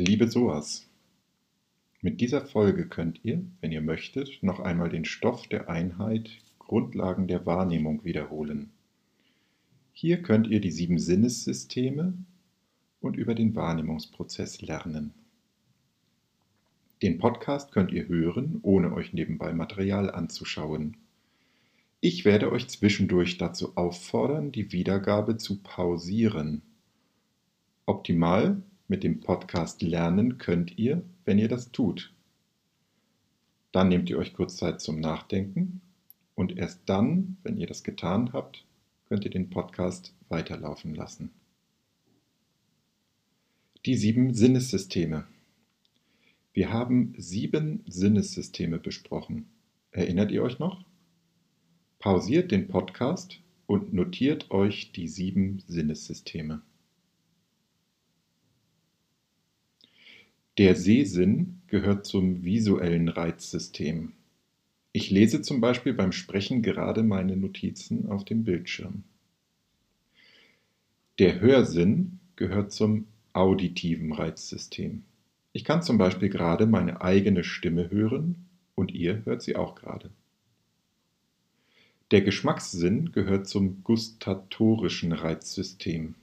Liebe Soas, mit dieser Folge könnt ihr, wenn ihr möchtet, noch einmal den Stoff der Einheit Grundlagen der Wahrnehmung wiederholen. Hier könnt ihr die sieben Sinnessysteme und über den Wahrnehmungsprozess lernen. Den Podcast könnt ihr hören, ohne euch nebenbei Material anzuschauen. Ich werde euch zwischendurch dazu auffordern, die Wiedergabe zu pausieren. Optimal mit dem Podcast lernen könnt ihr, wenn ihr das tut. Dann nehmt ihr euch kurz Zeit zum Nachdenken und erst dann, wenn ihr das getan habt, könnt ihr den Podcast weiterlaufen lassen. Die sieben Sinnessysteme. Wir haben sieben Sinnessysteme besprochen. Erinnert ihr euch noch? Pausiert den Podcast und notiert euch die sieben Sinnessysteme. Der Sehsinn gehört zum visuellen Reizsystem. Ich lese zum Beispiel beim Sprechen gerade meine Notizen auf dem Bildschirm. Der Hörsinn gehört zum auditiven Reizsystem. Ich kann zum Beispiel gerade meine eigene Stimme hören und ihr hört sie auch gerade. Der Geschmackssinn gehört zum gustatorischen Reizsystem.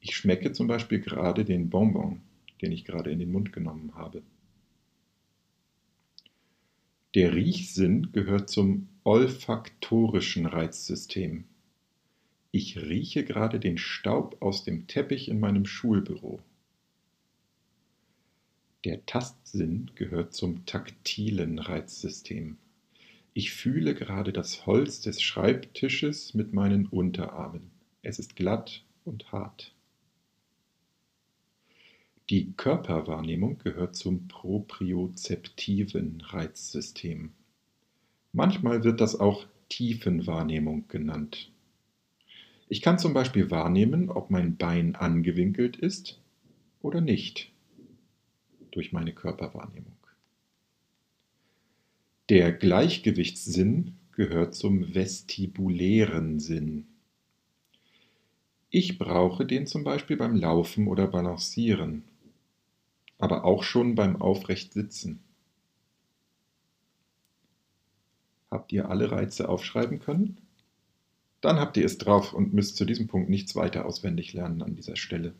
Ich schmecke zum Beispiel gerade den Bonbon, den ich gerade in den Mund genommen habe. Der Riechsinn gehört zum olfaktorischen Reizsystem. Ich rieche gerade den Staub aus dem Teppich in meinem Schulbüro. Der Tastsinn gehört zum taktilen Reizsystem. Ich fühle gerade das Holz des Schreibtisches mit meinen Unterarmen. Es ist glatt und hart. Die Körperwahrnehmung gehört zum propriozeptiven Reizsystem. Manchmal wird das auch Tiefenwahrnehmung genannt. Ich kann zum Beispiel wahrnehmen, ob mein Bein angewinkelt ist oder nicht durch meine Körperwahrnehmung. Der Gleichgewichtssinn gehört zum vestibulären Sinn. Ich brauche den zum Beispiel beim Laufen oder Balancieren, aber auch schon beim Aufrechtsitzen. Habt ihr alle Reize aufschreiben können? Dann habt ihr es drauf und müsst zu diesem Punkt nichts weiter auswendig lernen an dieser Stelle.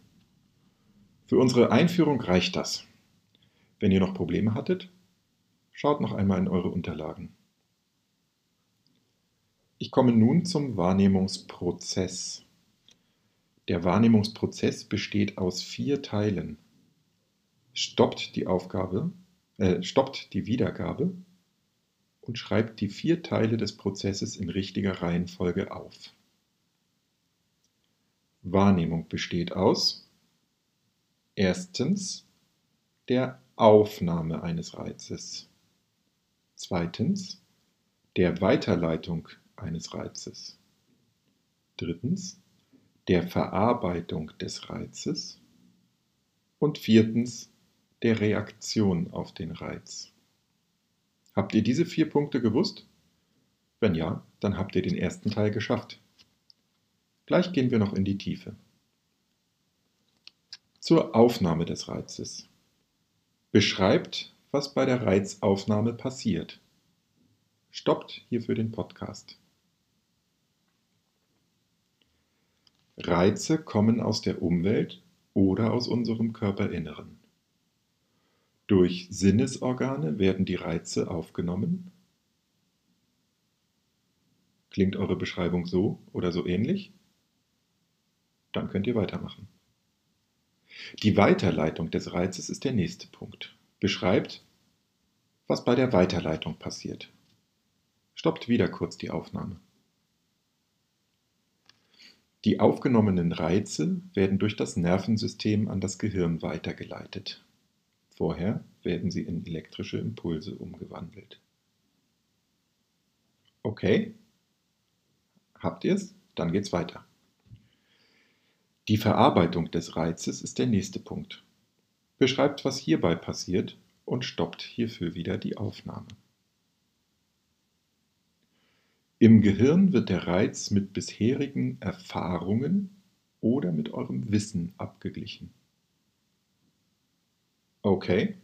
Für unsere Einführung reicht das. Wenn ihr noch Probleme hattet, schaut noch einmal in eure Unterlagen. Ich komme nun zum Wahrnehmungsprozess. Der Wahrnehmungsprozess besteht aus vier Teilen. Stoppt die Aufgabe, äh, stoppt die Wiedergabe, und schreibt die vier Teile des Prozesses in richtiger Reihenfolge auf. Wahrnehmung besteht aus erstens der Aufnahme eines Reizes, zweitens der Weiterleitung eines Reizes, drittens der Verarbeitung des Reizes. Und viertens der Reaktion auf den Reiz. Habt ihr diese vier Punkte gewusst? Wenn ja, dann habt ihr den ersten Teil geschafft. Gleich gehen wir noch in die Tiefe. Zur Aufnahme des Reizes. Beschreibt, was bei der Reizaufnahme passiert. Stoppt hierfür den Podcast. Reize kommen aus der Umwelt oder aus unserem Körperinneren. Durch Sinnesorgane werden die Reize aufgenommen. Klingt eure Beschreibung so oder so ähnlich? Dann könnt ihr weitermachen. Die Weiterleitung des Reizes ist der nächste Punkt. Beschreibt, was bei der Weiterleitung passiert. Stoppt wieder kurz die Aufnahme. Die aufgenommenen Reize werden durch das Nervensystem an das Gehirn weitergeleitet. Vorher werden sie in elektrische Impulse umgewandelt. Okay? Habt ihr es? Dann geht's weiter. Die Verarbeitung des Reizes ist der nächste Punkt. Beschreibt, was hierbei passiert und stoppt hierfür wieder die Aufnahme. Im Gehirn wird der Reiz mit bisherigen Erfahrungen oder mit eurem Wissen abgeglichen. Okay.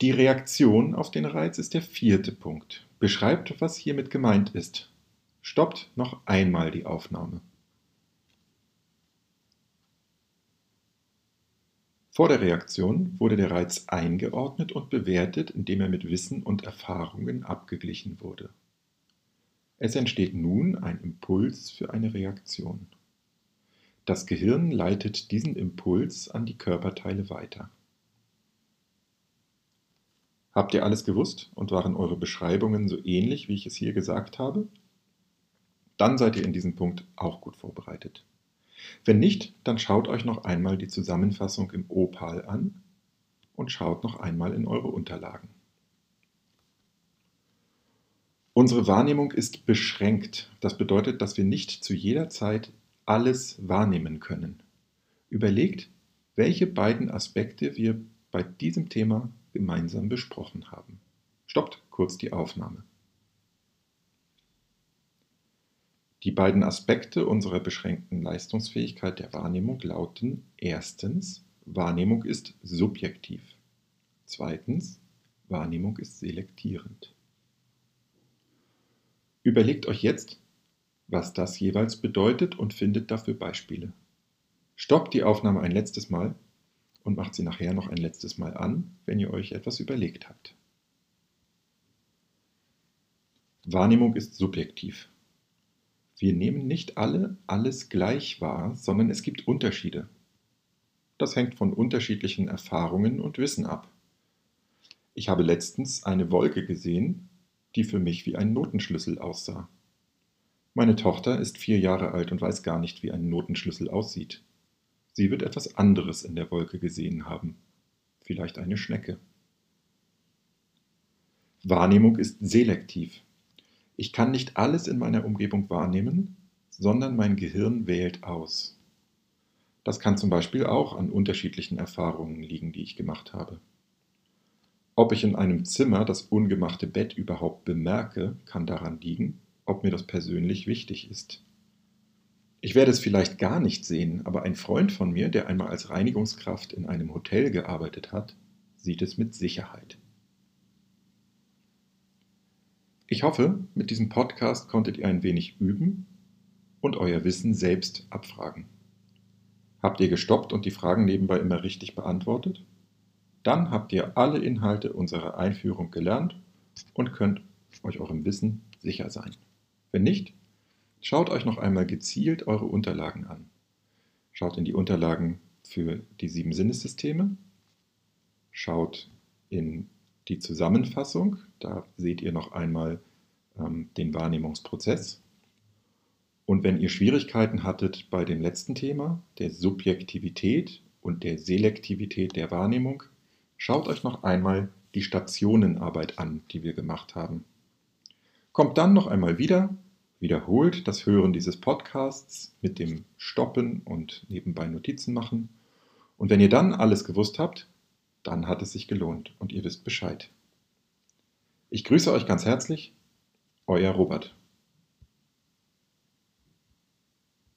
Die Reaktion auf den Reiz ist der vierte Punkt. Beschreibt, was hiermit gemeint ist. Stoppt noch einmal die Aufnahme. Vor der Reaktion wurde der Reiz eingeordnet und bewertet, indem er mit Wissen und Erfahrungen abgeglichen wurde. Es entsteht nun ein Impuls für eine Reaktion. Das Gehirn leitet diesen Impuls an die Körperteile weiter. Habt ihr alles gewusst und waren eure Beschreibungen so ähnlich, wie ich es hier gesagt habe? Dann seid ihr in diesem Punkt auch gut vorbereitet. Wenn nicht, dann schaut euch noch einmal die Zusammenfassung im Opal an und schaut noch einmal in eure Unterlagen. Unsere Wahrnehmung ist beschränkt. Das bedeutet, dass wir nicht zu jeder Zeit alles wahrnehmen können. Überlegt, welche beiden Aspekte wir bei diesem Thema gemeinsam besprochen haben. Stoppt kurz die Aufnahme. Die beiden Aspekte unserer beschränkten Leistungsfähigkeit der Wahrnehmung lauten erstens, Wahrnehmung ist subjektiv. Zweitens, Wahrnehmung ist selektierend. Überlegt euch jetzt, was das jeweils bedeutet und findet dafür Beispiele. Stoppt die Aufnahme ein letztes Mal und macht sie nachher noch ein letztes Mal an, wenn ihr euch etwas überlegt habt. Wahrnehmung ist subjektiv. Wir nehmen nicht alle alles gleich wahr, sondern es gibt Unterschiede. Das hängt von unterschiedlichen Erfahrungen und Wissen ab. Ich habe letztens eine Wolke gesehen, die für mich wie ein Notenschlüssel aussah. Meine Tochter ist vier Jahre alt und weiß gar nicht, wie ein Notenschlüssel aussieht. Sie wird etwas anderes in der Wolke gesehen haben. Vielleicht eine Schnecke. Wahrnehmung ist selektiv. Ich kann nicht alles in meiner Umgebung wahrnehmen, sondern mein Gehirn wählt aus. Das kann zum Beispiel auch an unterschiedlichen Erfahrungen liegen, die ich gemacht habe. Ob ich in einem Zimmer das ungemachte Bett überhaupt bemerke, kann daran liegen, ob mir das persönlich wichtig ist. Ich werde es vielleicht gar nicht sehen, aber ein Freund von mir, der einmal als Reinigungskraft in einem Hotel gearbeitet hat, sieht es mit Sicherheit. Ich hoffe, mit diesem Podcast konntet ihr ein wenig üben und euer Wissen selbst abfragen. Habt ihr gestoppt und die Fragen nebenbei immer richtig beantwortet? Dann habt ihr alle Inhalte unserer Einführung gelernt und könnt euch eurem Wissen sicher sein. Wenn nicht, schaut euch noch einmal gezielt eure Unterlagen an. Schaut in die Unterlagen für die sieben Sinnessysteme, schaut in die Zusammenfassung, da seht ihr noch einmal ähm, den Wahrnehmungsprozess. Und wenn ihr Schwierigkeiten hattet bei dem letzten Thema, der Subjektivität und der Selektivität der Wahrnehmung, schaut euch noch einmal die Stationenarbeit an, die wir gemacht haben. Kommt dann noch einmal wieder Wiederholt das Hören dieses Podcasts mit dem Stoppen und nebenbei Notizen machen. Und wenn ihr dann alles gewusst habt, dann hat es sich gelohnt und ihr wisst Bescheid. Ich grüße euch ganz herzlich, euer Robert.